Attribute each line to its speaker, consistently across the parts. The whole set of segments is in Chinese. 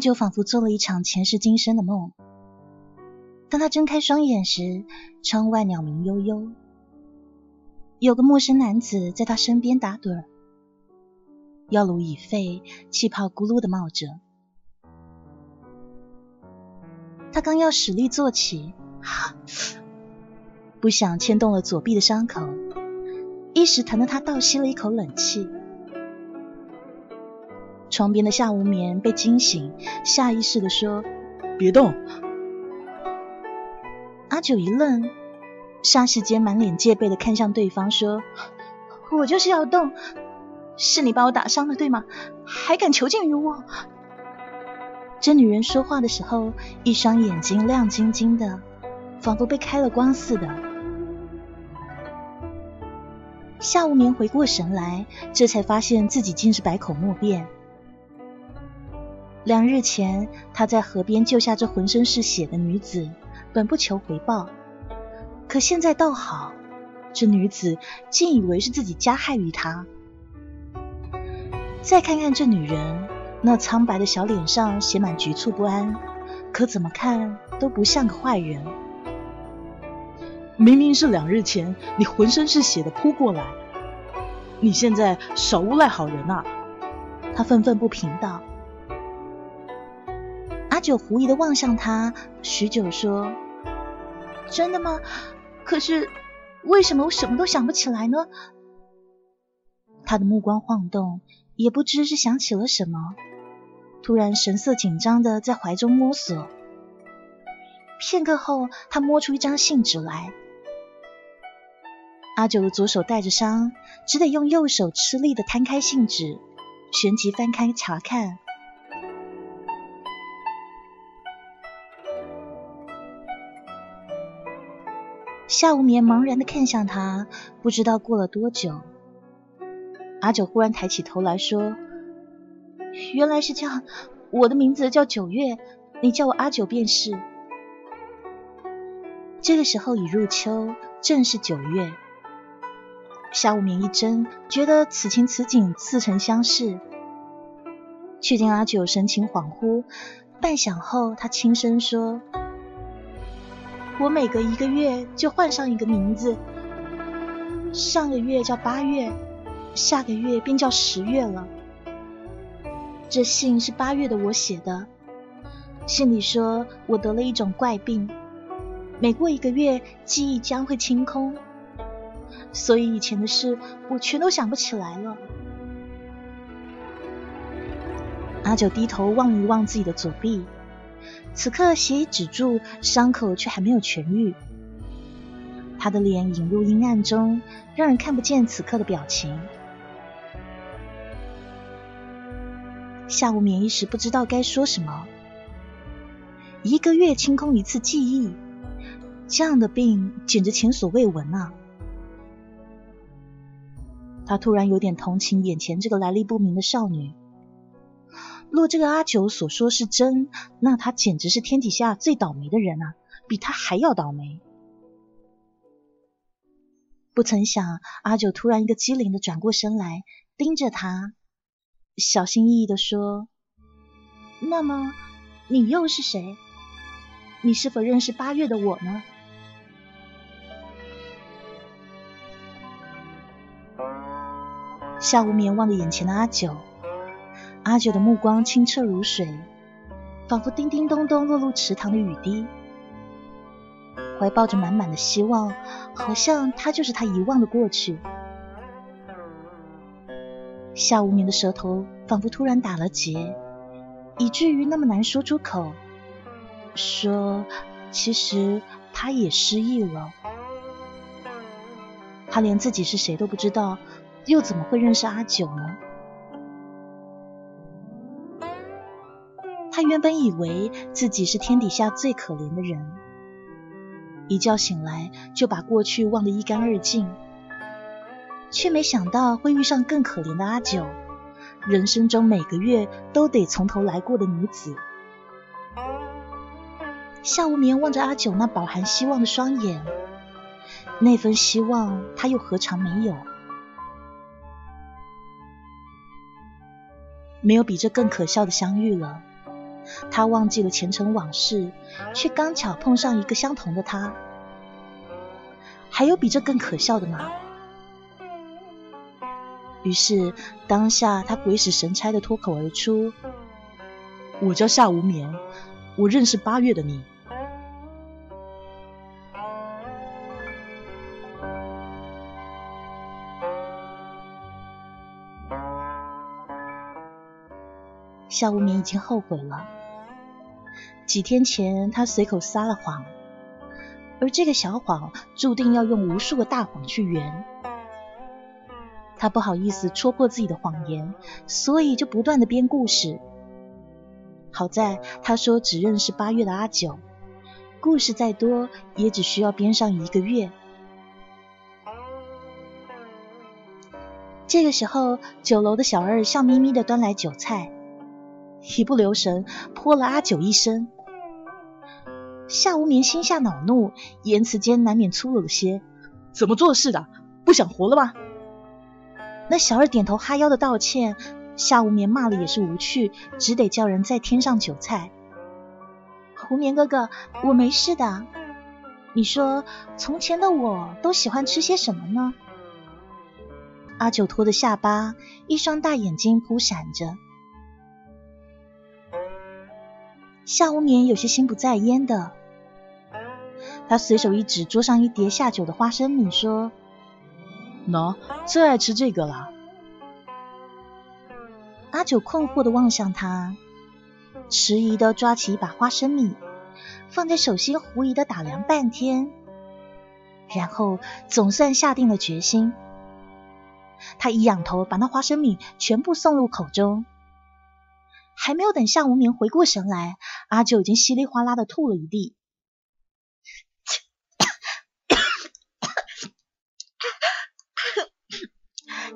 Speaker 1: 就仿佛做了一场前世今生的梦。当他睁开双眼时，窗外鸟鸣悠悠，有个陌生男子在他身边打盹儿，药炉已沸，气泡咕噜的冒着。他刚要使力坐起，不想牵动了左臂的伤口，一时疼得他倒吸了一口冷气。床边的夏无眠被惊醒，下意识的说：“
Speaker 2: 别动。”
Speaker 1: 阿九一愣，霎时间满脸戒备的看向对方，说：“我就是要动，是你把我打伤了，对吗？还敢囚禁于我？”这女人说话的时候，一双眼睛亮晶晶的，仿佛被开了光似的。夏无眠回过神来，这才发现自己竟是百口莫辩。两日前，他在河边救下这浑身是血的女子，本不求回报。可现在倒好，这女子竟以为是自己加害于他。再看看这女人，那苍白的小脸上写满局促不安，可怎么看都不像个坏人。
Speaker 2: 明明是两日前你浑身是血的扑过来，你现在少诬赖好人啊！
Speaker 1: 他愤愤不平道。阿九狐疑的望向他，许久说：“真的吗？可是为什么我什么都想不起来呢？”他的目光晃动，也不知是想起了什么，突然神色紧张的在怀中摸索。片刻后，他摸出一张信纸来。阿九的左手带着伤，只得用右手吃力的摊开信纸，旋即翻开查看。夏无眠茫然的看向他，不知道过了多久，阿九忽然抬起头来说：“原来是这样，我的名字叫九月，你叫我阿九便是。”这个时候已入秋，正是九月。夏无眠一怔，觉得此情此景似曾相识，却见阿九神情恍惚，半晌后，他轻声说。我每隔一个月就换上一个名字，上个月叫八月，下个月便叫十月了。这信是八月的我写的，信里说我得了一种怪病，每过一个月记忆将会清空，所以以前的事我全都想不起来了。阿九低头望一望自己的左臂。此刻血已止住，伤口却还没有痊愈。他的脸隐入阴暗中，让人看不见此刻的表情。下午眠一时不知道该说什么。一个月清空一次记忆，这样的病简直前所未闻啊！他突然有点同情眼前这个来历不明的少女。若这个阿九所说是真，那他简直是天底下最倒霉的人啊，比他还要倒霉。不曾想，阿九突然一个机灵的转过身来，盯着他，小心翼翼的说：“那么你又是谁？你是否认识八月的我呢？”夏无眠望着眼前的阿九。阿九的目光清澈如水，仿佛叮叮咚咚落入池塘的雨滴，怀抱着满满的希望，好像他就是他遗忘的过去。夏无眠的舌头仿佛突然打了结，以至于那么难说出口，说其实他也失忆了，他连自己是谁都不知道，又怎么会认识阿九呢？他原本以为自己是天底下最可怜的人，一觉醒来就把过去忘得一干二净，却没想到会遇上更可怜的阿九，人生中每个月都得从头来过的女子。夏无眠望着阿九那饱含希望的双眼，那份希望他又何尝没有？没有比这更可笑的相遇了。他忘记了前尘往事，却刚巧碰上一个相同的他。还有比这更可笑的吗？于是当下他鬼使神差的脱口而出：“
Speaker 2: 我叫夏无眠，我认识八月的你。”
Speaker 1: 夏无眠已经后悔了。几天前，他随口撒了谎，而这个小谎注定要用无数个大谎去圆。他不好意思戳破自己的谎言，所以就不断的编故事。好在他说只认识八月的阿九，故事再多也只需要编上一个月。这个时候，酒楼的小二笑眯眯的端来酒菜。一不留神泼了阿九一身，夏无眠心下恼怒，言辞间难免粗鲁了些。
Speaker 2: 怎么做事的？不想活了吗？
Speaker 1: 那小二点头哈腰的道歉，夏无眠骂了也是无趣，只得叫人再添上酒菜。无眠哥哥，我没事的。你说从前的我都喜欢吃些什么呢？阿九托着下巴，一双大眼睛扑闪着。夏无眠有些心不在焉的，他随手一指桌上一碟下酒的花生米，说：“
Speaker 2: 喏，最爱吃这个了。”
Speaker 1: 阿九困惑的望向他，迟疑的抓起一把花生米，放在手心狐疑的打量半天，然后总算下定了决心。他一仰头，把那花生米全部送入口中。还没有等夏无眠回过神来，阿九已经稀里哗啦的吐了一地。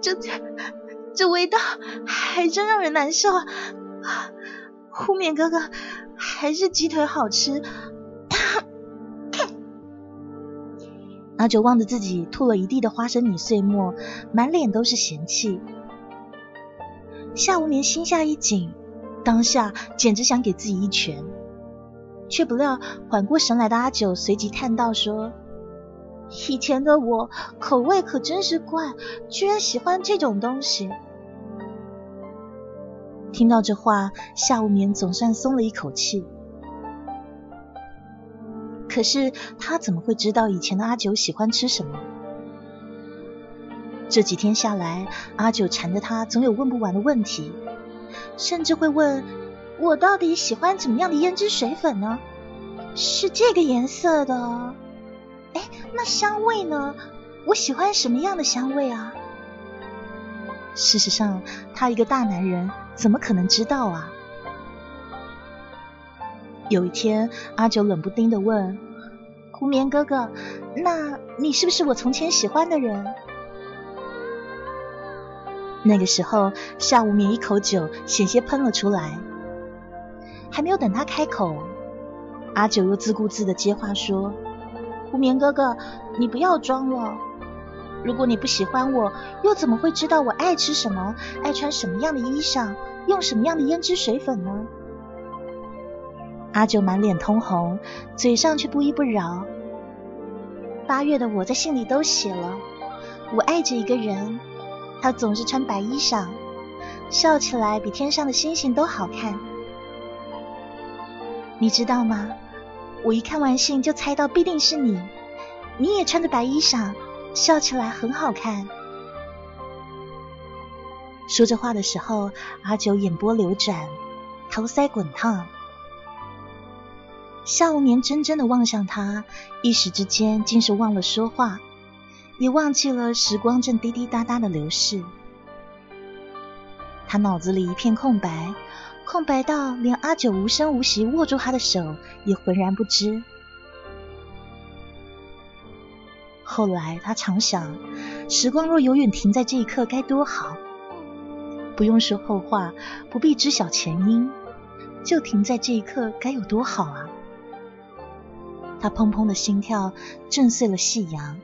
Speaker 1: 这这味道还真让人难受。无眠哥哥，还是鸡腿好吃。阿九望着自己吐了一地的花生米碎末，满脸都是嫌弃。夏无眠心下一紧。当下简直想给自己一拳，却不料缓过神来的阿九随即叹道：“说以前的我口味可真是怪，居然喜欢这种东西。”听到这话，夏无眠总算松了一口气。可是他怎么会知道以前的阿九喜欢吃什么？这几天下来，阿九缠着他，总有问不完的问题。甚至会问我到底喜欢怎么样的胭脂水粉呢？是这个颜色的。哎，那香味呢？我喜欢什么样的香味啊？事实上，他一个大男人怎么可能知道啊？有一天，阿九冷不丁的问：“胡眠哥哥，那你是不是我从前喜欢的人？”那个时候，夏无眠一口酒险些喷了出来，还没有等他开口，阿九又自顾自的接话说：“无眠哥哥，你不要装了。如果你不喜欢我，又怎么会知道我爱吃什么，爱穿什么样的衣裳，用什么样的胭脂水粉呢？”阿九满脸通红，嘴上却不依不饶。八月的我在信里都写了，我爱着一个人。他总是穿白衣裳，笑起来比天上的星星都好看。你知道吗？我一看完信就猜到必定是你。你也穿着白衣裳，笑起来很好看。说这话的时候，阿九眼波流转，头腮滚烫。夏无眠怔怔的望向他，一时之间竟是忘了说话。也忘记了时光正滴滴答答的流逝，他脑子里一片空白，空白到连阿九无声无息握住他的手也浑然不知。后来他常想，时光若永远停在这一刻该多好，不用说后话，不必知晓前因，就停在这一刻该有多好啊！他砰砰的心跳震碎了夕阳。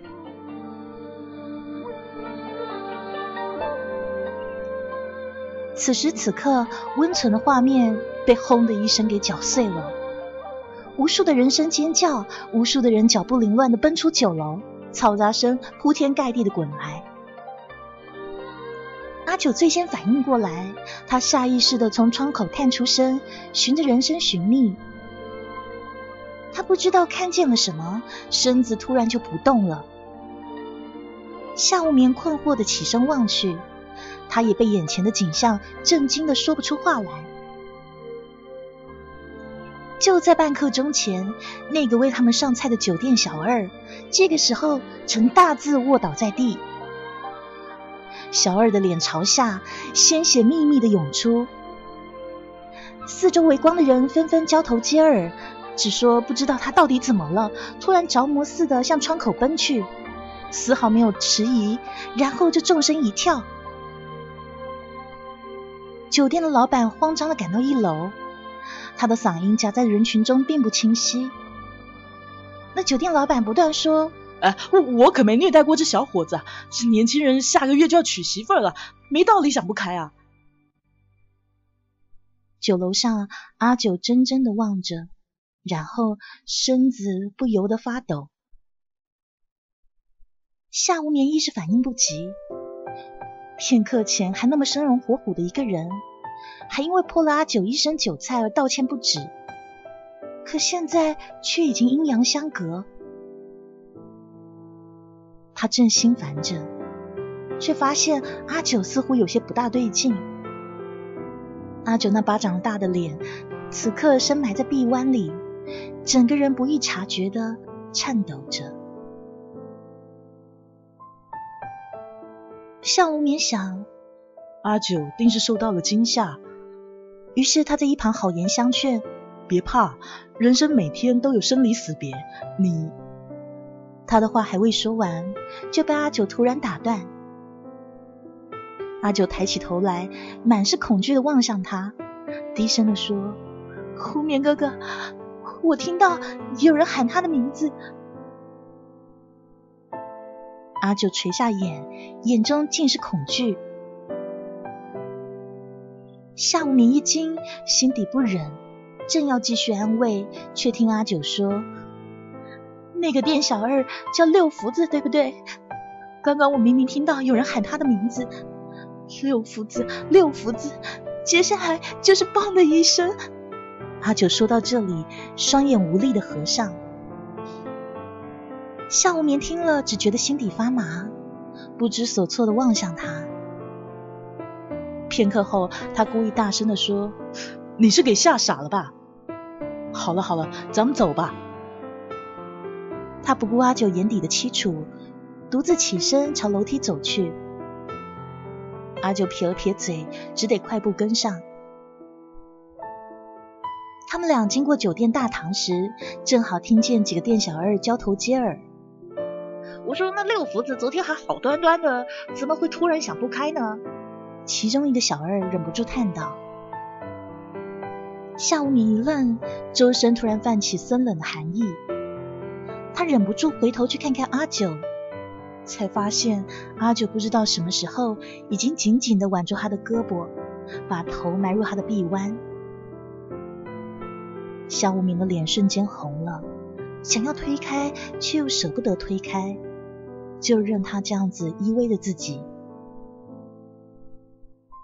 Speaker 1: 此时此刻，温存的画面被轰的一声给搅碎了。无数的人声尖叫，无数的人脚步凌乱的奔出酒楼，嘈杂声铺天盖地的滚来。阿九最先反应过来，他下意识的从窗口探出身，循着人声寻觅。他不知道看见了什么，身子突然就不动了。夏无眠困惑的起身望去，他也被眼前的景象震惊的说不出话来。就在半刻钟前，那个为他们上菜的酒店小二，这个时候呈大字卧倒在地。小二的脸朝下，鲜血密密的涌出。四周围观的人纷纷交头接耳，只说不知道他到底怎么了，突然着魔似的向窗口奔去，丝毫没有迟疑，然后就纵身一跳。酒店的老板慌张的赶到一楼。他的嗓音夹在人群中，并不清晰。那酒店老板不断说：“
Speaker 2: 哎，我我可没虐待过这小伙子，这年轻人下个月就要娶媳妇了，没道理想不开啊！”
Speaker 1: 酒楼上，阿九怔怔的望着，然后身子不由得发抖。夏无眠一时反应不及，片刻前还那么生龙活虎的一个人。还因为泼了阿九一身酒菜而道歉不止，可现在却已经阴阳相隔。他正心烦着，却发现阿九似乎有些不大对劲。阿九那巴掌大的脸，此刻深埋在臂弯里，整个人不易察觉的颤抖着。向无眠想，
Speaker 2: 阿九定是受到了惊吓。
Speaker 1: 于是他在一旁好言相劝：“
Speaker 2: 别怕，人生每天都有生离死别。你……”
Speaker 1: 他的话还未说完，就被阿九突然打断。阿九抬起头来，满是恐惧的望向他，低声的说：“无眠哥哥，我听到有人喊他的名字。”阿九垂下眼，眼中尽是恐惧。夏无眠一惊，心底不忍，正要继续安慰，却听阿九说：“那个店小二叫六福子，对不对？刚刚我明明听到有人喊他的名字，六福子，六福子。接下来就是‘嘣’的一声。”阿九说到这里，双眼无力的合上。夏无眠听了，只觉得心底发麻，不知所措的望向他。片刻后，他故意大声的说：“
Speaker 2: 你是给吓傻了吧？好了好了，咱们走吧。”
Speaker 1: 他不顾阿九眼底的凄楚，独自起身朝楼梯走去。阿九撇了撇嘴，只得快步跟上。他们俩经过酒店大堂时，正好听见几个店小二交头接耳：“我说那六福子昨天还好端端的，怎么会突然想不开呢？”其中一个小二忍不住叹道：“夏无眠一愣，周身突然泛起森冷的寒意。他忍不住回头去看看阿九，才发现阿九不知道什么时候已经紧紧的挽住他的胳膊，把头埋入他的臂弯。夏无眠的脸瞬间红了，想要推开，却又舍不得推开，就任他这样子依偎着自己。”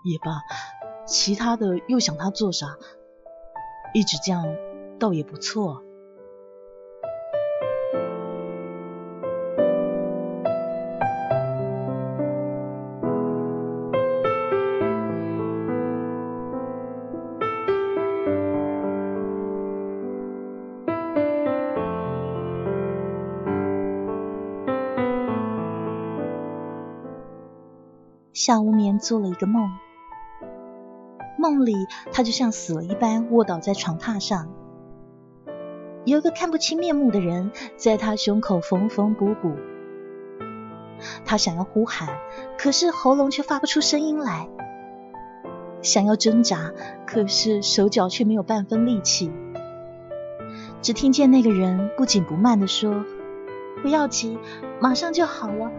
Speaker 2: 也罢，其他的又想他做啥？一直这样倒也不错。
Speaker 1: 夏无眠做了一个梦。梦里，他就像死了一般卧倒在床榻上，有个看不清面目的人在他胸口缝缝补补。他想要呼喊，可是喉咙却发不出声音来；想要挣扎，可是手脚却没有半分力气。只听见那个人不紧不慢的说：“不要急，马上就好了。”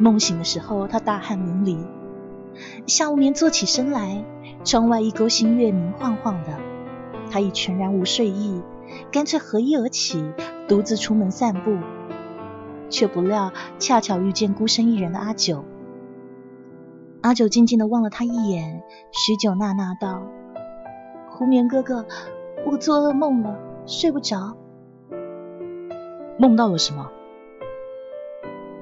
Speaker 1: 梦醒的时候，他大汗淋漓。夏无眠坐起身来，窗外一钩新月明晃晃的，他已全然无睡意，干脆合衣而起，独自出门散步。却不料恰巧遇见孤身一人的阿九。阿九静静的望了他一眼，许久呐呐道：“胡眠哥哥，我做噩梦了，睡不着。
Speaker 2: 梦到了什么？”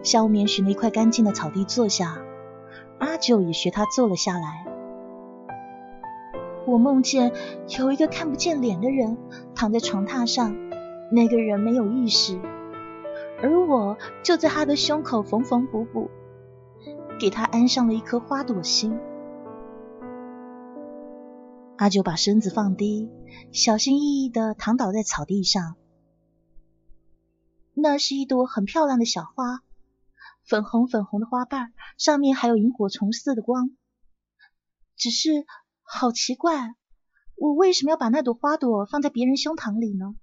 Speaker 1: 夏无眠寻了一块干净的草地坐下，阿九也学他坐了下来。我梦见有一个看不见脸的人躺在床榻上，那个人没有意识。而我就在他的胸口缝缝补补，给他安上了一颗花朵心。阿九把身子放低，小心翼翼的躺倒在草地上。那是一朵很漂亮的小花，粉红粉红的花瓣，上面还有萤火虫似的光。只是好奇怪，我为什么要把那朵花朵放在别人胸膛里呢？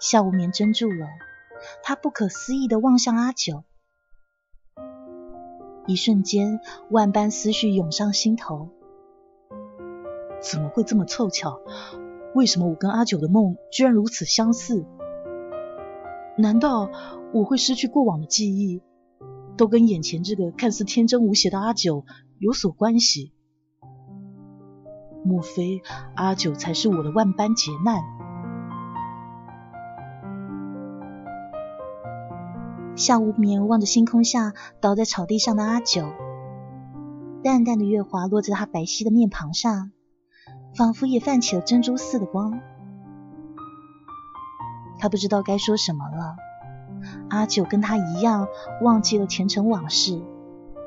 Speaker 1: 夏无眠怔住了，他不可思议的望向阿九，一瞬间，万般思绪涌上心头。
Speaker 2: 怎么会这么凑巧？为什么我跟阿九的梦居然如此相似？难道我会失去过往的记忆，都跟眼前这个看似天真无邪的阿九有所关系？莫非阿九才是我的万般劫难？
Speaker 1: 夏无眠望着星空下倒在草地上的阿九，淡淡的月华落在他白皙的面庞上，仿佛也泛起了珍珠似的光。他不知道该说什么了。阿九跟他一样忘记了前尘往事，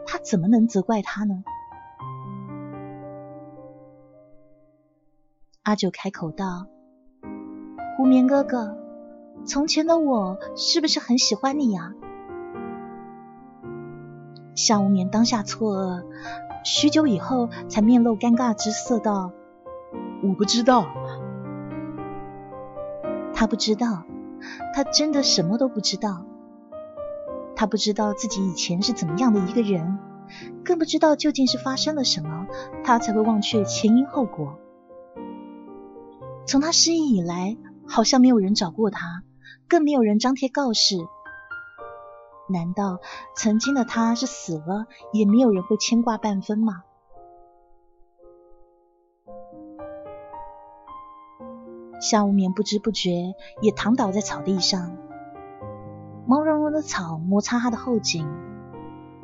Speaker 1: 他怎么能责怪他呢？阿九开口道：“无眠哥哥，从前的我是不是很喜欢你呀？”夏无眠当下错愕，许久以后才面露尴尬之色道：“
Speaker 2: 我不知道。”
Speaker 1: 他不知道，他真的什么都不知道。他不知道自己以前是怎么样的一个人，更不知道究竟是发生了什么，他才会忘却前因后果。从他失忆以来，好像没有人找过他，更没有人张贴告示。难道曾经的他是死了，也没有人会牵挂半分吗？夏无眠不知不觉也躺倒在草地上，毛茸茸的草摩擦他的后颈，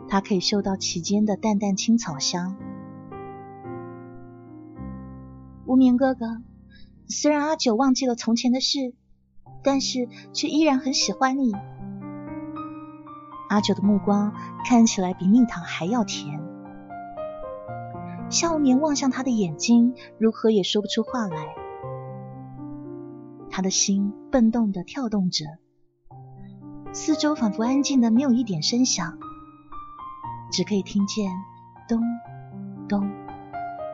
Speaker 1: 他可以嗅到其间的淡淡青草香。无眠哥哥，虽然阿九忘记了从前的事，但是却依然很喜欢你。阿九的目光看起来比蜜糖还要甜。夏无眠望向他的眼睛，如何也说不出话来。他的心蹦动的跳动着，四周仿佛安静的没有一点声响，只可以听见咚咚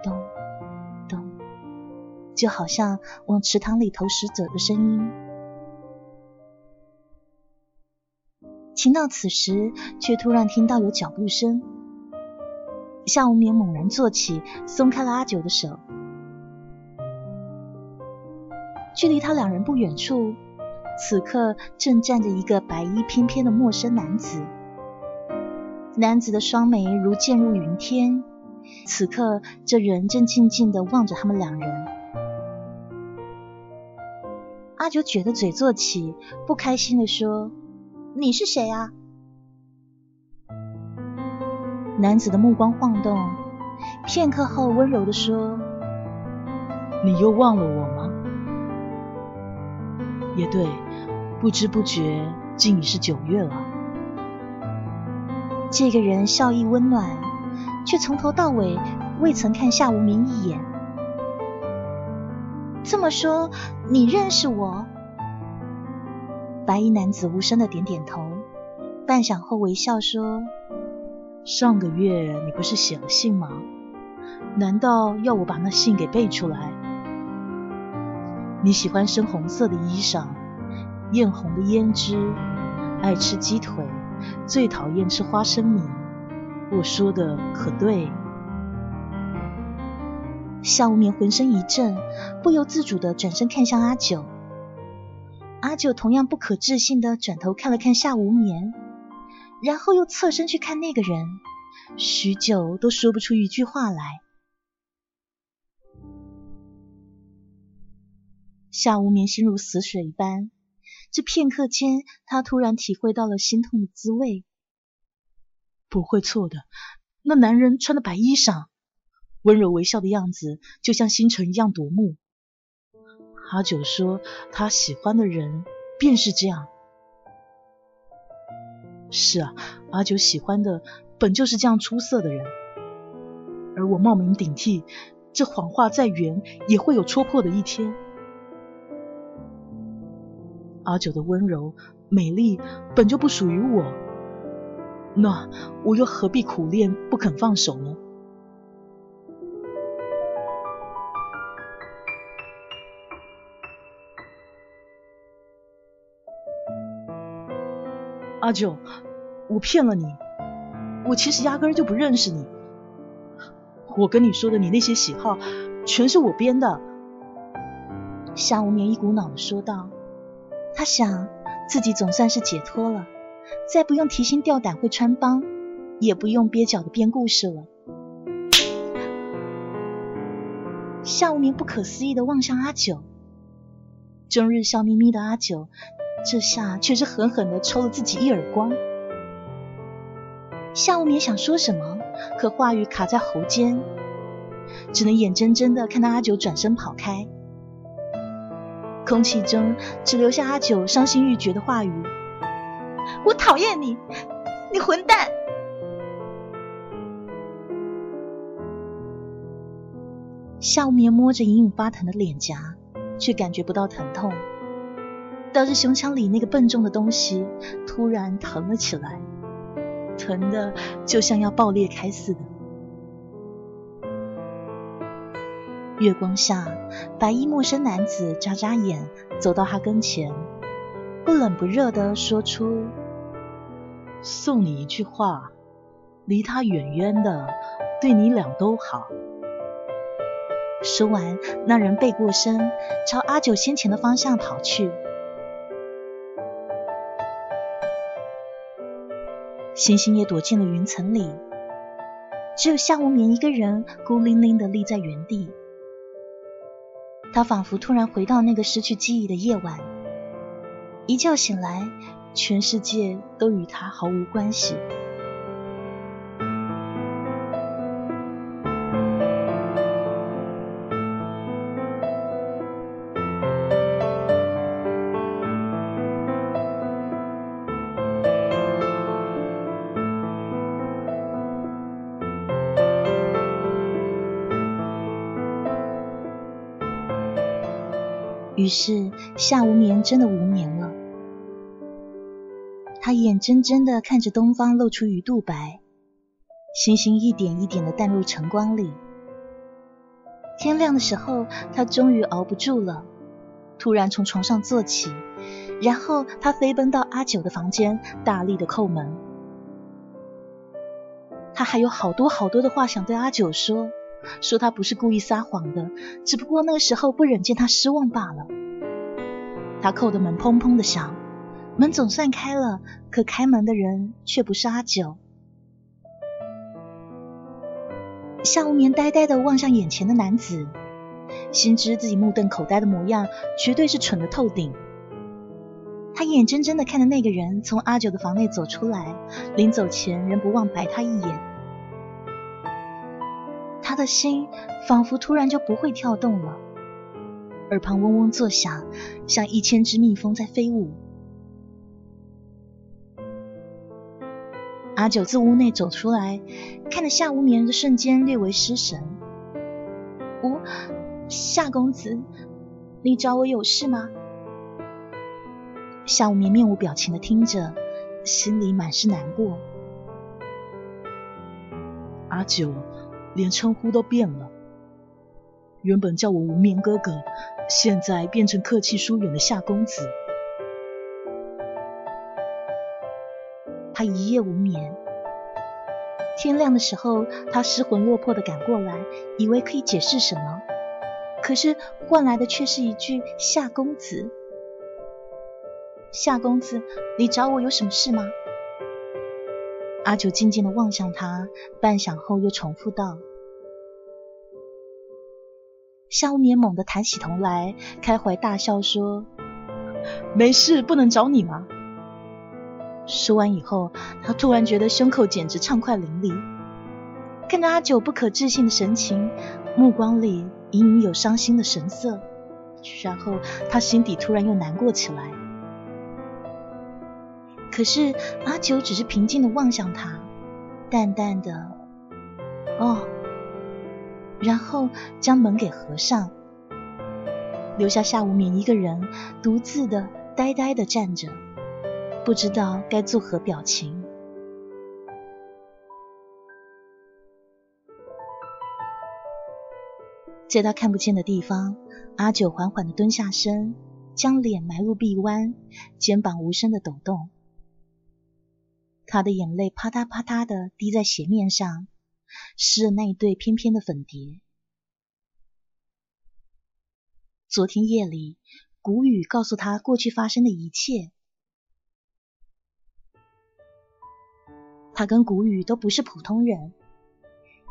Speaker 1: 咚咚，就好像往池塘里投石者的声音。情到此时，却突然听到有脚步声。夏无眠猛然坐起，松开了阿九的手。距离他两人不远处，此刻正站着一个白衣翩翩的陌生男子。男子的双眉如渐入云天，此刻这人正静静的望着他们两人。阿九撅着嘴坐起，不开心的说。你是谁啊？男子的目光晃动，片刻后温柔的说：“
Speaker 2: 你又忘了我吗？也对，不知不觉竟已是九月了。”
Speaker 1: 这个人笑意温暖，却从头到尾未曾看夏无名一眼。这么说，你认识我？白衣男子无声的点点头，半晌后微笑说：“
Speaker 2: 上个月你不是写了信吗？难道要我把那信给背出来？你喜欢深红色的衣裳，艳红的胭脂，爱吃鸡腿，最讨厌吃花生米。我说的可对？
Speaker 1: 夏无眠浑身一震，不由自主的转身看向阿九。阿九同样不可置信的转头看了看夏无眠，然后又侧身去看那个人，许久都说不出一句话来。夏无眠心如死水一般，这片刻间，他突然体会到了心痛的滋味。
Speaker 2: 不会错的，那男人穿的白衣裳，温柔微笑的样子，就像星辰一样夺目。阿九说，他喜欢的人便是这样。是啊，阿九喜欢的本就是这样出色的人，而我冒名顶替，这谎话再圆，也会有戳破的一天。阿九的温柔、美丽本就不属于我，那我又何必苦练不肯放手呢？阿九，我骗了你，我其实压根就不认识你。我跟你说的你那些喜好，全是我编的。
Speaker 1: 夏无眠一股脑的说道。他想，自己总算是解脱了，再不用提心吊胆会穿帮，也不用蹩脚的编故事了。夏无眠不可思议的望向阿九，终日笑眯眯的阿九，这下却是狠狠的抽了自己一耳光。夏无眠想说什么，可话语卡在喉间，只能眼睁睁的看到阿九转身跑开。空气中只留下阿九伤心欲绝的话语：“我讨厌你，你混蛋！”夏无眠摸着隐隐发疼的脸颊，却感觉不到疼痛，倒是胸腔里那个笨重的东西突然疼了起来，疼的就像要爆裂开似的。月光下，白衣陌生男子眨眨眼，走到他跟前，不冷不热的说出：“
Speaker 2: 送你一句话，离他远远的，对你俩都好。”
Speaker 1: 说完，那人背过身，朝阿九先前的方向跑去。星星也躲进了云层里，只有夏无眠一个人孤零零的立在原地。他仿佛突然回到那个失去记忆的夜晚，一觉醒来，全世界都与他毫无关系。于是夏无眠真的无眠了，他眼睁睁的看着东方露出鱼肚白，星星一点一点的淡入晨光里。天亮的时候，他终于熬不住了，突然从床上坐起，然后他飞奔到阿九的房间，大力的叩门。他还有好多好多的话想对阿九说。说他不是故意撒谎的，只不过那个时候不忍见他失望罢了。他扣的门砰砰的响，门总算开了，可开门的人却不是阿九。夏无眠呆呆的望向眼前的男子，心知自己目瞪口呆的模样绝对是蠢的透顶。他眼睁睁的看着那个人从阿九的房内走出来，临走前仍不忘白他一眼。的心仿佛突然就不会跳动了，耳旁嗡嗡作响，像一千只蜜蜂在飞舞。阿九自屋内走出来，看着夏无眠的瞬间略为失神。吴夏公子，你找我有事吗？夏无眠面无表情的听着，心里满是难过。
Speaker 2: 阿九。连称呼都变了，原本叫我无眠哥哥，现在变成客气疏远的夏公子。
Speaker 1: 他一夜无眠。天亮的时候，他失魂落魄的赶过来，以为可以解释什么，可是换来的却是一句“夏公子”。夏公子，你找我有什么事吗？阿九静静的望向他，半晌后又重复道。夏无眠猛地抬起头来，开怀大笑说：“
Speaker 2: 没事，不能找你吗？”
Speaker 1: 说完以后，他突然觉得胸口简直畅快淋漓。看着阿九不可置信的神情，目光里隐隐有伤心的神色，然后他心底突然又难过起来。可是阿九只是平静的望向他，淡淡的“哦”，然后将门给合上，留下夏无眠一个人独自的呆呆的站着，不知道该作何表情。在他看不见的地方，阿九缓缓的蹲下身，将脸埋入臂弯，肩膀无声的抖动。他的眼泪啪嗒啪嗒的滴在鞋面上，湿了那一对翩翩的粉蝶。昨天夜里，谷雨告诉他过去发生的一切。他跟谷雨都不是普通人，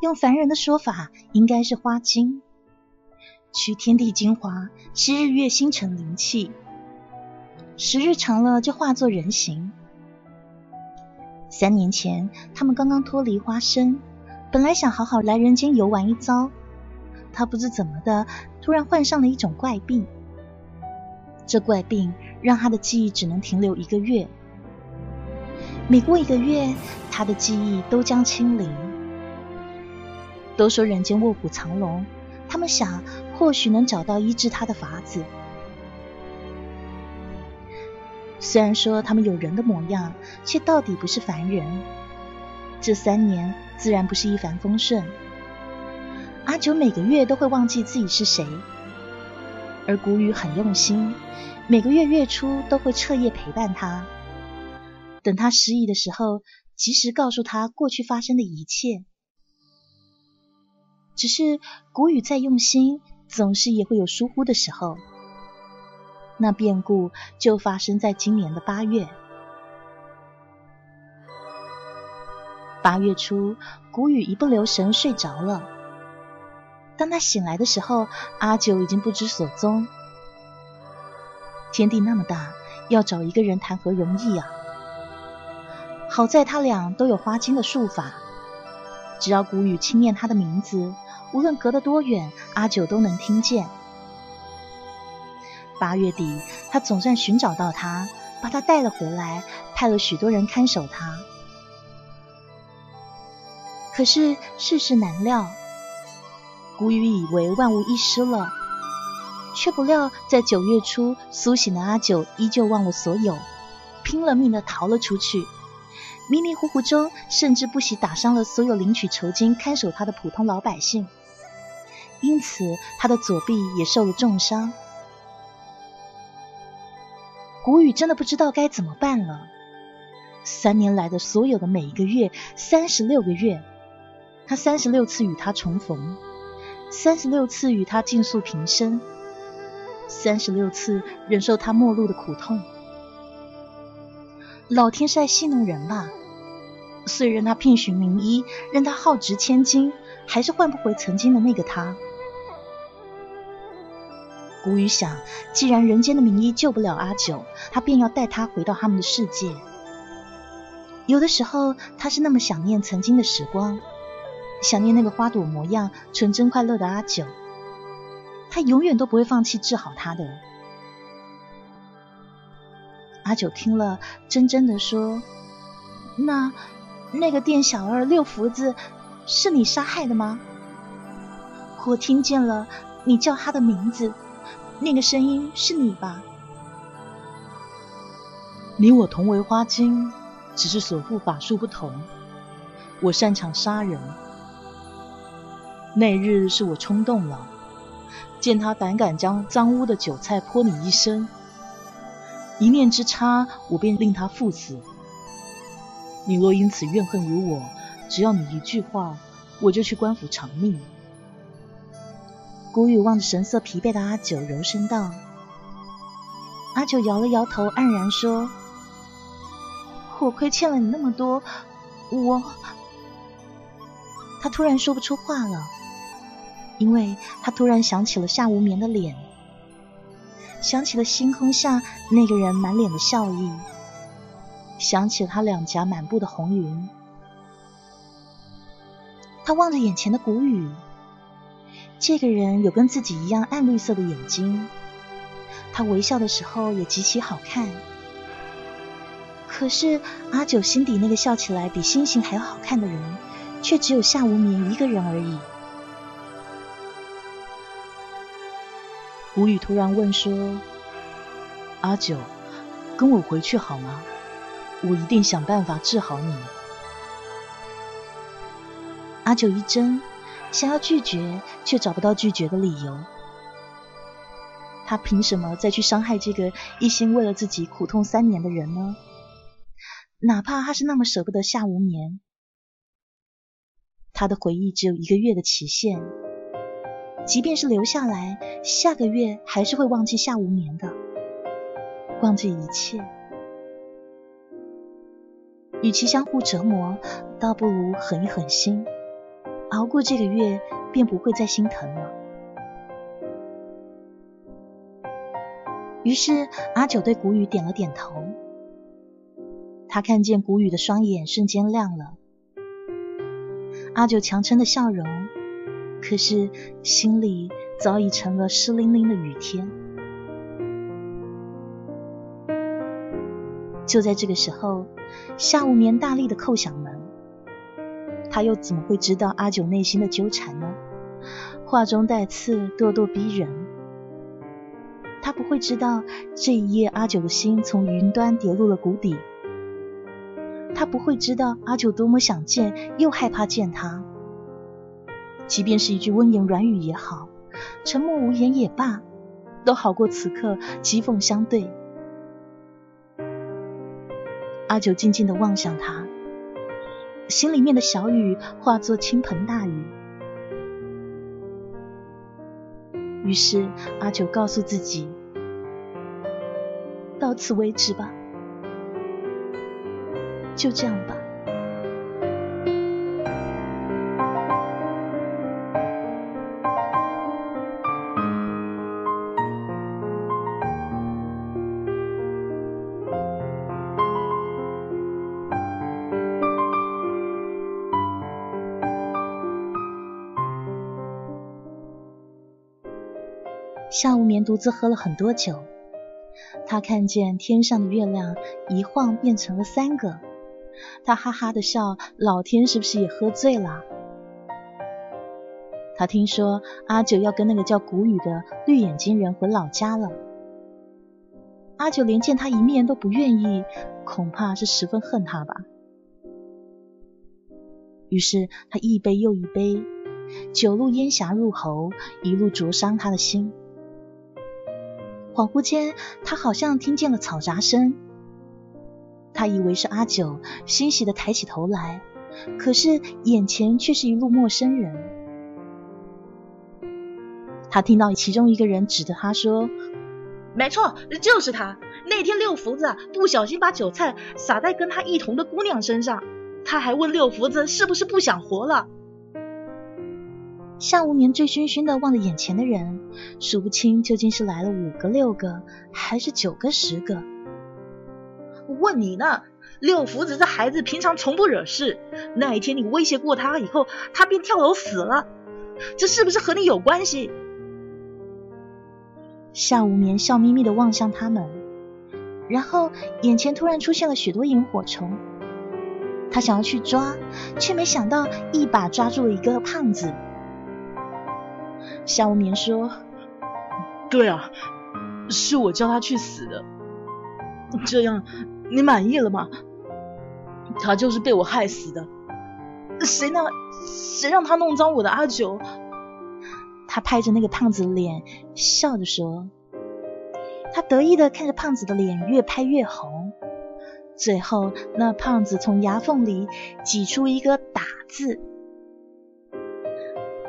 Speaker 1: 用凡人的说法，应该是花精，取天地精华，吸日月星辰灵气，时日长了就化作人形。三年前，他们刚刚脱离花生，本来想好好来人间游玩一遭。他不知怎么的，突然患上了一种怪病。这怪病让他的记忆只能停留一个月。每过一个月，他的记忆都将清零。都说人间卧虎藏龙，他们想或许能找到医治他的法子。虽然说他们有人的模样，却到底不是凡人。这三年自然不是一帆风顺。阿九每个月都会忘记自己是谁，而谷雨很用心，每个月月初都会彻夜陪伴他，等他失忆的时候，及时告诉他过去发生的一切。只是谷雨再用心，总是也会有疏忽的时候。那变故就发生在今年的八月。八月初，谷雨一不留神睡着了。当他醒来的时候，阿九已经不知所踪。天地那么大，要找一个人谈何容易啊！好在他俩都有花精的术法，只要谷雨轻念他的名字，无论隔得多远，阿九都能听见。八月底，他总算寻找到他，把他带了回来，派了许多人看守他。可是世事难料，古雨以为万无一失了，却不料在九月初苏醒的阿九依旧忘了所有，拼了命的逃了出去。迷迷糊糊中，甚至不惜打伤了所有领取酬金看守他的普通老百姓，因此他的左臂也受了重伤。谷雨真的不知道该怎么办了。三年来的所有的每一个月，三十六个月，他三十六次与他重逢，三十六次与他尽诉平生，三十六次忍受他陌路的苦痛。老天是爱戏弄人吧？虽然他聘寻名医，让他耗值千金，还是换不回曾经的那个他。谷雨想，既然人间的名医救不了阿九，他便要带他回到他们的世界。有的时候，他是那么想念曾经的时光，想念那个花朵模样、纯真快乐的阿九。他永远都不会放弃治好他的。阿九听了，怔怔的说：“那那个店小二六福子是你杀害的吗？我听见了你叫他的名字。”那个声音是你吧？
Speaker 2: 你我同为花精，只是所护法术不同。我擅长杀人，那日是我冲动了，见他胆敢将脏污的韭菜泼你一身，一念之差，我便令他赴死。你若因此怨恨于我，只要你一句话，我就去官府偿命。”
Speaker 1: 谷雨望着神色疲惫的阿九，柔声道：“阿九摇了摇头，黯然说：‘我亏欠了你那么多，我……’他突然说不出话了，因为他突然想起了夏无眠的脸，想起了星空下那个人满脸的笑意，想起了他两颊满布的红云。他望着眼前的谷雨。这个人有跟自己一样暗绿色的眼睛，他微笑的时候也极其好看。可是阿九心底那个笑起来比星星还要好看的人，却只有夏无眠一个人而已。
Speaker 2: 古雨突然问说：“阿九，跟我回去好吗？我一定想办法治好你。”
Speaker 1: 阿九一怔。想要拒绝，却找不到拒绝的理由。他凭什么再去伤害这个一心为了自己苦痛三年的人呢？哪怕他是那么舍不得夏无眠，他的回忆只有一个月的期限，即便是留下来，下个月还是会忘记夏无眠的，忘记一切。与其相互折磨，倒不如狠一狠心。熬过这个月，便不会再心疼了。于是阿九对谷雨点了点头。他看见谷雨的双眼瞬间亮了。阿九强撑的笑容，可是心里早已成了湿淋淋的雨天。就在这个时候，夏无眠大力的叩响门。他又怎么会知道阿九内心的纠缠呢？话中带刺，咄咄逼人。他不会知道这一夜阿九的心从云端跌入了谷底。他不会知道阿九多么想见，又害怕见他。即便是一句温言软语也好，沉默无言也罢，都好过此刻讥讽相对。阿九静静的望向他。心里面的小雨化作倾盆大雨。于是阿九告诉自己：“到此为止吧，就这样吧。”独自喝了很多酒，他看见天上的月亮一晃变成了三个，他哈哈的笑，老天是不是也喝醉了？他听说阿九要跟那个叫谷雨的绿眼睛人回老家了，阿九连见他一面都不愿意，恐怕是十分恨他吧。于是他一杯又一杯，酒入烟霞入喉，一路灼伤他的心。恍惚间，他好像听见了嘈杂声。他以为是阿九，欣喜的抬起头来，可是眼前却是一路陌生人。他听到其中一个人指着他说：“
Speaker 2: 没错，就是他。那天六福子不小心把酒菜洒在跟他一同的姑娘身上，他还问六福子是不是不想活了。”
Speaker 1: 夏无眠醉醺醺的望着眼前的人，数不清究竟是来了五个、六个，还是九个、十个。
Speaker 2: 我问你呢，六福子这孩子平常从不惹事，那一天你威胁过他以后，他便跳楼死了，这是不是和你有关系？
Speaker 1: 夏无眠笑眯眯的望向他们，然后眼前突然出现了许多萤火虫，他想要去抓，却没想到一把抓住了一个胖子。
Speaker 2: 夏无眠说：“对啊，是我叫他去死的。这样你满意了吗？他就是被我害死的。谁呢？谁让他弄脏我的阿九？”
Speaker 1: 他拍着那个胖子的脸，笑着说：“他得意的看着胖子的脸越拍越红，最后，那胖子从牙缝里挤出一个“打”字。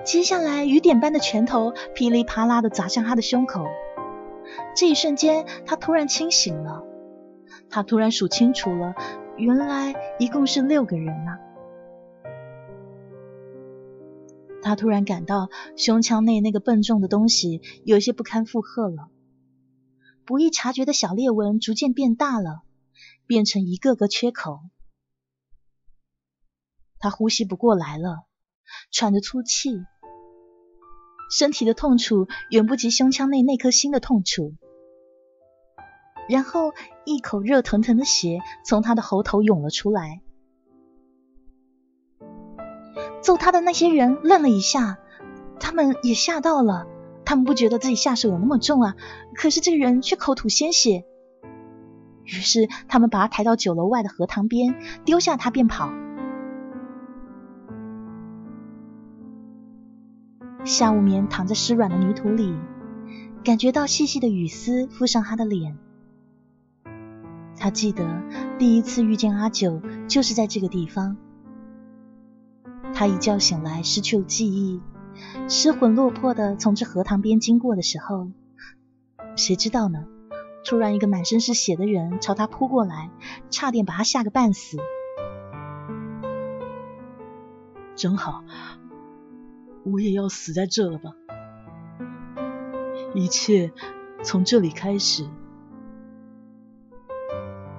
Speaker 1: 接下来，雨点般的拳头噼里啪啦的砸向他的胸口。这一瞬间，他突然清醒了。他突然数清楚了，原来一共是六个人啊！他突然感到胸腔内那个笨重的东西有些不堪负荷了。不易察觉的小裂纹逐渐变大了，变成一个个缺口。他呼吸不过来了，喘着粗气。身体的痛楚远不及胸腔内那颗心的痛楚。然后一口热腾腾的血从他的喉头涌了出来。揍他的那些人愣了一下，他们也吓到了。他们不觉得自己下手有那么重啊，可是这个人却口吐鲜血。于是他们把他抬到酒楼外的荷塘边，丢下他便跑。夏无眠躺在湿软的泥土里，感觉到细细的雨丝附上他的脸。他记得第一次遇见阿九就是在这个地方。他一觉醒来失去了记忆，失魂落魄的从这荷塘边经过的时候，谁知道呢？突然一个满身是血的人朝他扑过来，差点把他吓个半死。
Speaker 2: 真好。我也要死在这了吧？一切从这里开始，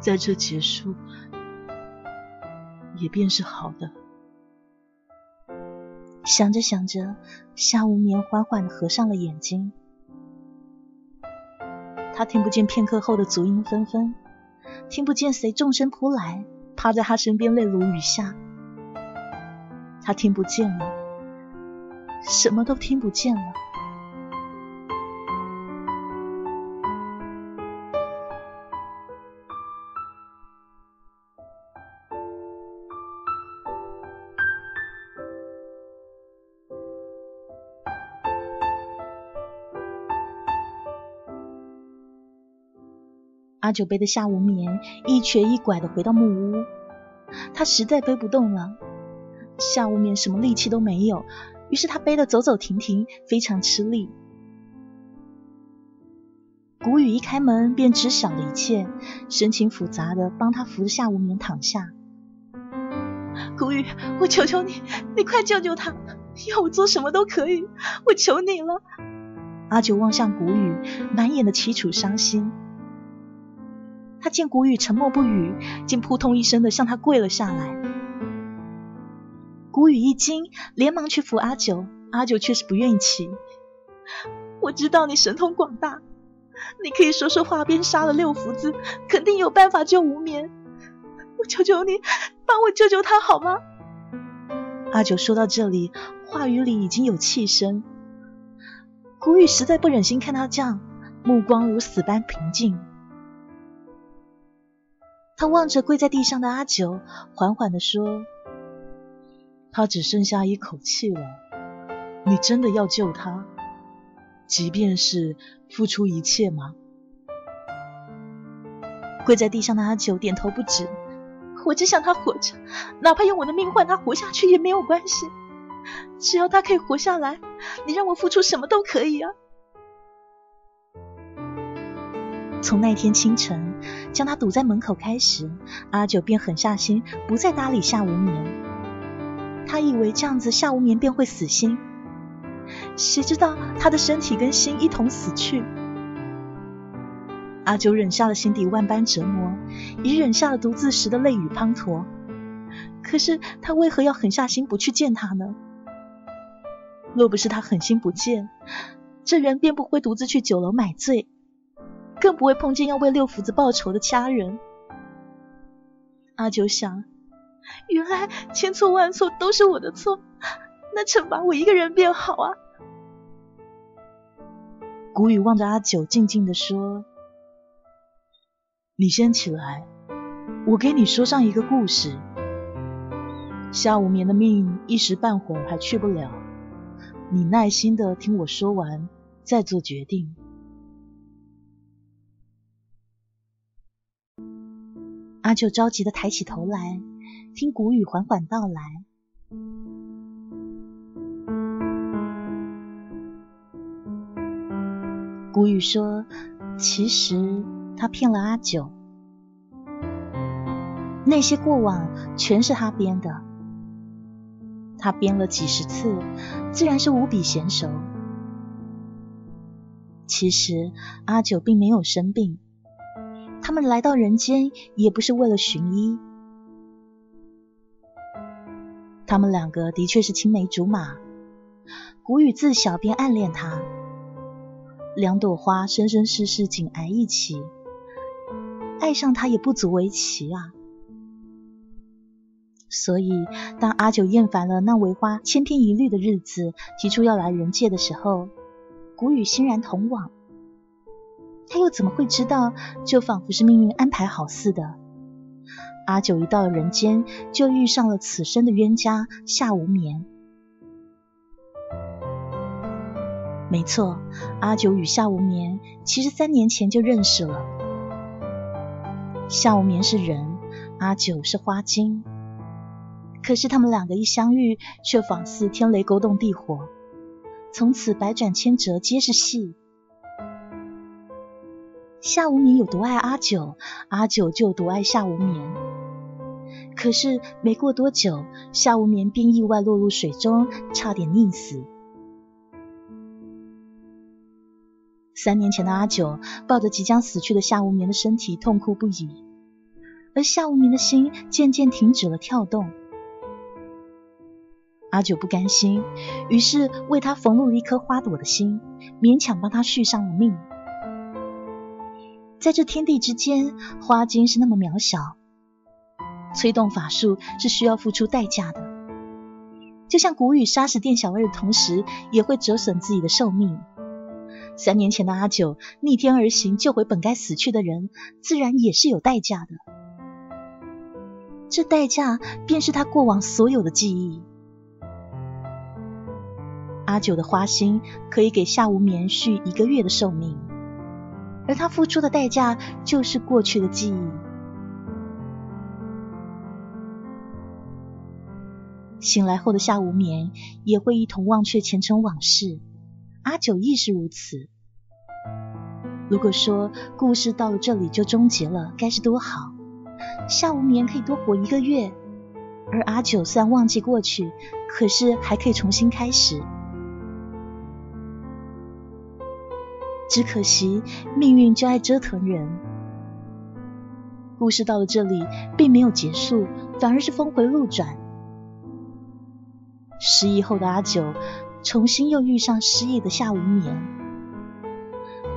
Speaker 2: 在这结束，也便是好的。
Speaker 1: 想着想着，夏无眠缓缓的合上了眼睛。他听不见片刻后的足音纷纷，听不见谁纵身扑来，趴在他身边泪如雨下。他听不见了。什么都听不见了。阿九背的夏无眠一瘸一拐的回到木屋，他实在背不动了。夏无眠什么力气都没有。于是他背得走走停停，非常吃力。谷雨一开门便知晓了一切，神情复杂的帮他扶着夏无眠躺下。谷雨，我求求你，你快救救他！要我做什么都可以，我求你了。阿九望向谷雨，满眼的凄楚伤心。他见谷雨沉默不语，竟扑通一声的向他跪了下来。谷雨一惊，连忙去扶阿九，阿九却是不愿意起。我知道你神通广大，你可以说说话便杀了六福子，肯定有办法救无眠。我求求你，帮我救救他好吗？阿九说到这里，话语里已经有气声。谷雨实在不忍心看他这样，目光如死般平静。他望着跪在地上的阿九，缓缓的说。他只剩下一口气了，你真的要救他，即便是付出一切吗？跪在地上的阿九点头不止。我只想他活着，哪怕用我的命换他活下去也没有关系。只要他可以活下来，你让我付出什么都可以啊！从那天清晨将他堵在门口开始，阿九便狠下心，不再搭理夏无眠。他以为这样子夏无眠便会死心，谁知道他的身体跟心一同死去。阿九忍下了心底万般折磨，也忍下了独自时的泪雨滂沱。可是他为何要狠下心不去见他呢？若不是他狠心不见，这人便不会独自去酒楼买醉，更不会碰见要为六福子报仇的家人。阿九想。原来千错万错都是我的错，那惩罚我一个人便好啊！谷雨望着阿九，静静的说：“
Speaker 2: 你先起来，我给你说上一个故事。夏无眠的命一时半会儿还去不了，你耐心的听我说完，再做决定。”
Speaker 1: 阿九着急的抬起头来，听谷雨缓缓道来。谷雨说：“其实他骗了阿九，那些过往全是他编的。他编了几十次，自然是无比娴熟。其实阿九并没有生病，他们来到人间也不是为了寻医。他们两个的确是青梅竹马，谷雨自小便暗恋他。”两朵花生生世世紧挨一起，爱上他也不足为奇啊。所以，当阿九厌烦了那为花千篇一律的日子，提出要来人界的时候，谷雨欣然同往。他又怎么会知道，就仿佛是命运安排好似的，阿九一到了人间，就遇上了此生的冤家夏无眠。没错，阿九与夏无眠其实三年前就认识了。夏无眠是人，阿九是花精。可是他们两个一相遇，却仿似天雷勾动地火，从此百转千折皆是戏。夏无眠有多爱阿九，阿九就有多爱夏无眠。可是没过多久，夏无眠便意外落入水中，差点溺死。三年前的阿九抱着即将死去的夏无眠的身体痛哭不已，而夏无眠的心渐渐停止了跳动。阿九不甘心，于是为他缝入了一颗花朵的心，勉强帮他续上了命。在这天地之间，花精是那么渺小，催动法术是需要付出代价的。就像谷雨杀死店小二的同时，也会折损自己的寿命。三年前的阿九逆天而行，救回本该死去的人，自然也是有代价的。这代价便是他过往所有的记忆。阿九的花心可以给夏无眠续一个月的寿命，而他付出的代价就是过去的记忆。醒来后的夏无眠也会一同忘却前尘往事。阿九亦是如此。如果说故事到了这里就终结了，该是多好！夏无眠可以多活一个月，而阿九虽然忘记过去，可是还可以重新开始。只可惜命运就爱折腾人。故事到了这里并没有结束，反而是峰回路转。失忆后的阿九。重新又遇上失忆的夏无眠，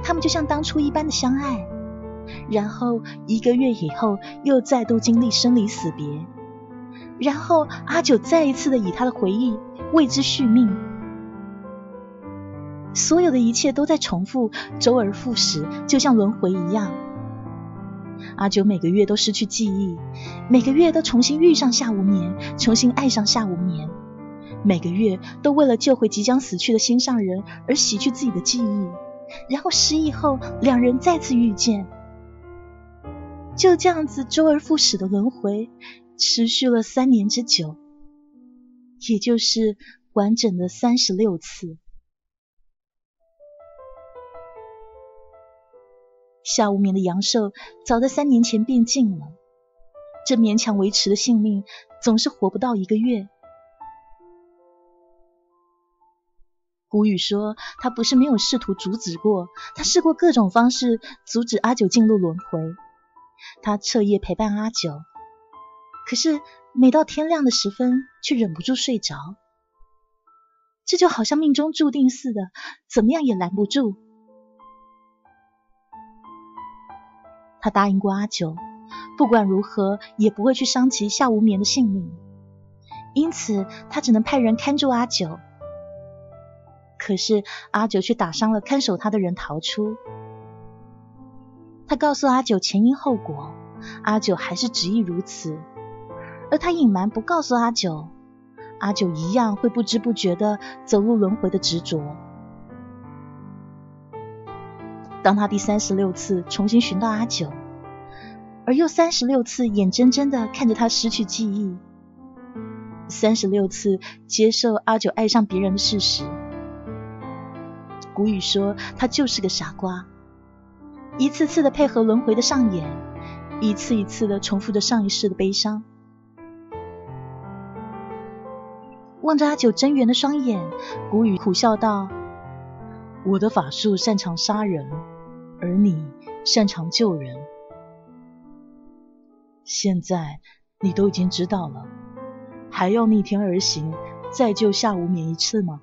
Speaker 1: 他们就像当初一般的相爱，然后一个月以后又再度经历生离死别，然后阿九再一次的以他的回忆为之续命，所有的一切都在重复，周而复始，就像轮回一样。阿九每个月都失去记忆，每个月都重新遇上夏无眠，重新爱上夏无眠。每个月都为了救回即将死去的心上人而洗去自己的记忆，然后失忆后两人再次遇见，就这样子周而复始的轮回，持续了三年之久，也就是完整的三十六次。夏无眠的阳寿早在三年前便尽了，这勉强维持的性命总是活不到一个月。谷雨说：“他不是没有试图阻止过，他试过各种方式阻止阿九进入轮回。他彻夜陪伴阿九，可是每到天亮的时分，却忍不住睡着。这就好像命中注定似的，怎么样也拦不住。他答应过阿九，不管如何也不会去伤及夏无眠的性命，因此他只能派人看住阿九。”可是阿九却打伤了看守他的人，逃出。他告诉阿九前因后果，阿九还是执意如此。而他隐瞒不告诉阿九，阿九一样会不知不觉的走入轮回的执着。当他第三十六次重新寻到阿九，而又三十六次眼睁睁的看着他失去记忆，三十六次接受阿九爱上别人的事实。古语说他就是个傻瓜，一次次的配合轮回的上演，一次一次的重复着上一世的悲伤。望着阿九睁圆的双眼，古语苦笑道：“
Speaker 2: 我的法术擅长杀人，而你擅长救人。现在你都已经知道了，还要逆天而行，再救夏无眠一次吗？”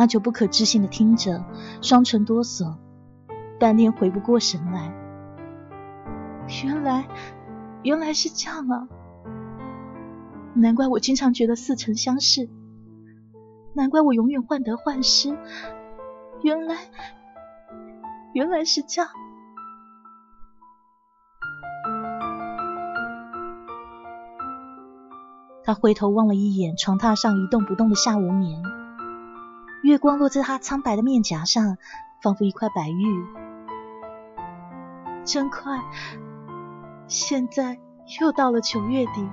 Speaker 1: 阿九不可置信的听着，双唇哆嗦，半天回不过神来。原来，原来是这样啊！难怪我经常觉得似曾相识，难怪我永远患得患失。原来，原来是这样。他回头望了一眼床榻上一动不动的夏无眠，月光落在他苍白的面颊上，仿佛一块白玉。真快，现在又到了九月底。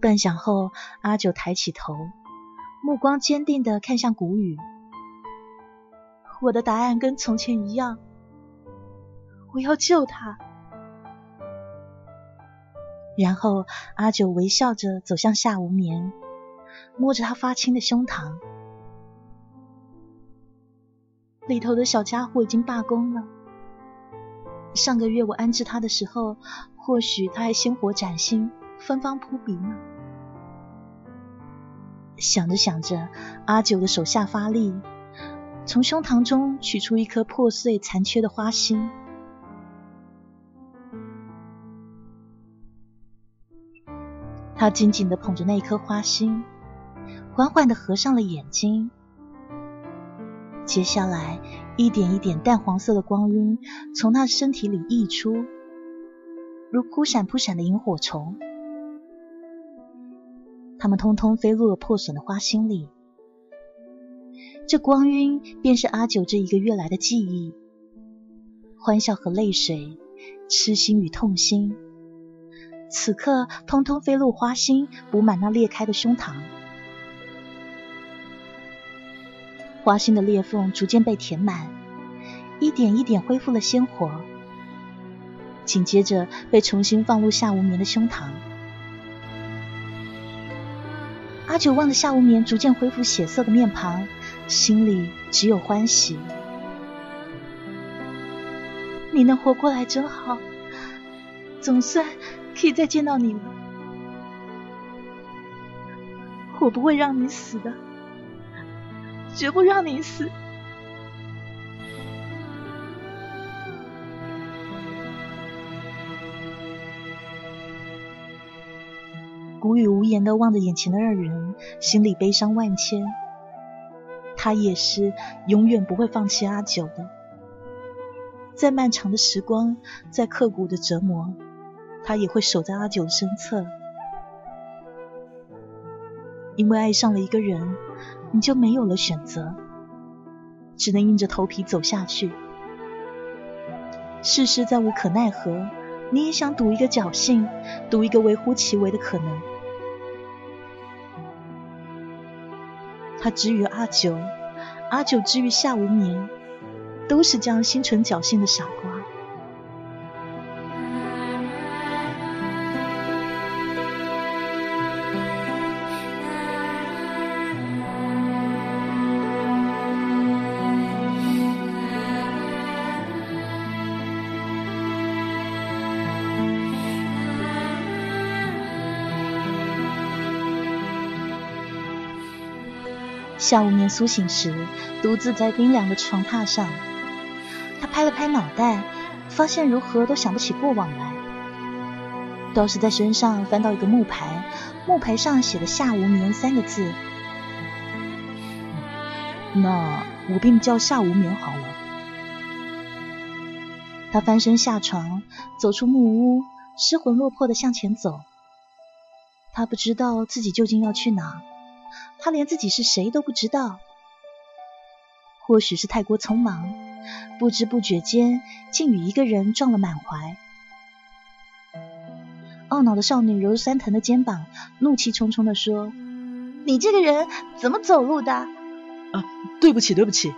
Speaker 1: 半晌后，阿九抬起头，目光坚定的看向谷雨。我的答案跟从前一样，我要救他。然后，阿九微笑着走向夏无眠，摸着他发青的胸膛。里头的小家伙已经罢工了。上个月我安置他的时候，或许他还鲜活崭新，芬芳扑鼻呢。想着想着，阿九的手下发力，从胸膛中取出一颗破碎残缺的花心。他紧紧的捧着那颗花心，缓缓的合上了眼睛。接下来，一点一点淡黄色的光晕从他身体里溢出，如扑闪扑闪的萤火虫。它们通通飞入了破损的花心里，这光晕便是阿九这一个月来的记忆，欢笑和泪水，痴心与痛心，此刻通通飞入花心，补满那裂开的胸膛。花心的裂缝逐渐被填满，一点一点恢复了鲜活，紧接着被重新放入夏无眠的胸膛。阿九望着夏无眠逐渐恢复血色的面庞，心里只有欢喜。你能活过来真好，总算可以再见到你了。我不会让你死的，绝不让你死。古语无言的望着眼前的二人，心里悲伤万千。他也是永远不会放弃阿九的。再漫长的时光，再刻骨的折磨，他也会守在阿九身侧。因为爱上了一个人，你就没有了选择，只能硬着头皮走下去。事实再无可奈何，你也想赌一个侥幸，赌一个微乎其微的可能。他之于阿九，阿九之于夏无眠，都是这样心存侥幸的傻瓜。夏无眠苏醒时，独自在冰凉的床榻上。他拍了拍脑袋，发现如何都想不起过往来。倒是在身上翻到一个木牌，木牌上写的“夏无眠”三个字。
Speaker 2: 那我便叫夏无眠好了。
Speaker 1: 他翻身下床，走出木屋，失魂落魄的向前走。他不知道自己究竟要去哪。他连自己是谁都不知道，
Speaker 3: 或许是太过匆忙，不知不觉间竟与一个人撞了满怀。懊恼的少女揉着酸疼的肩膀，怒气冲冲地说：“你这个人怎么走路的？”“
Speaker 1: 啊，对不起，对不起，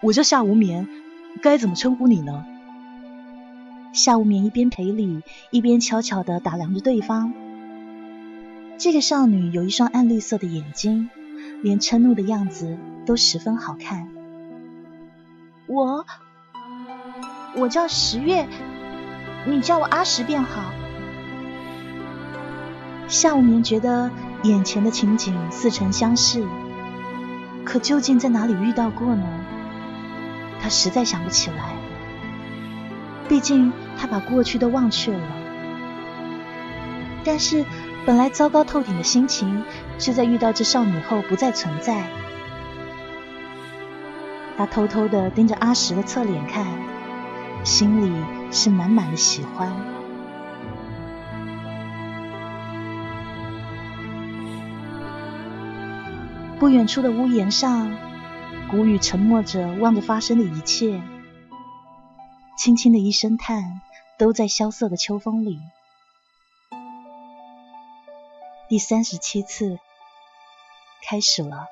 Speaker 1: 我叫夏无眠，该怎么称呼你呢？”
Speaker 3: 夏无眠一边赔礼，一边悄悄地打量着对方。这个少女有一双暗绿色的眼睛，连嗔怒的样子都十分好看。我，我叫十月，你叫我阿十便好。夏无眠觉得眼前的情景似曾相识，可究竟在哪里遇到过呢？他实在想不起来。毕竟他把过去都忘却了。但是。本来糟糕透顶的心情，却在遇到这少女后不再存在。他偷偷的盯着阿石的侧脸看，心里是满满的喜欢。不远处的屋檐上，谷雨沉默着望着发生的一切，轻轻的一声叹，都在萧瑟的秋风里。第三十七次开始了。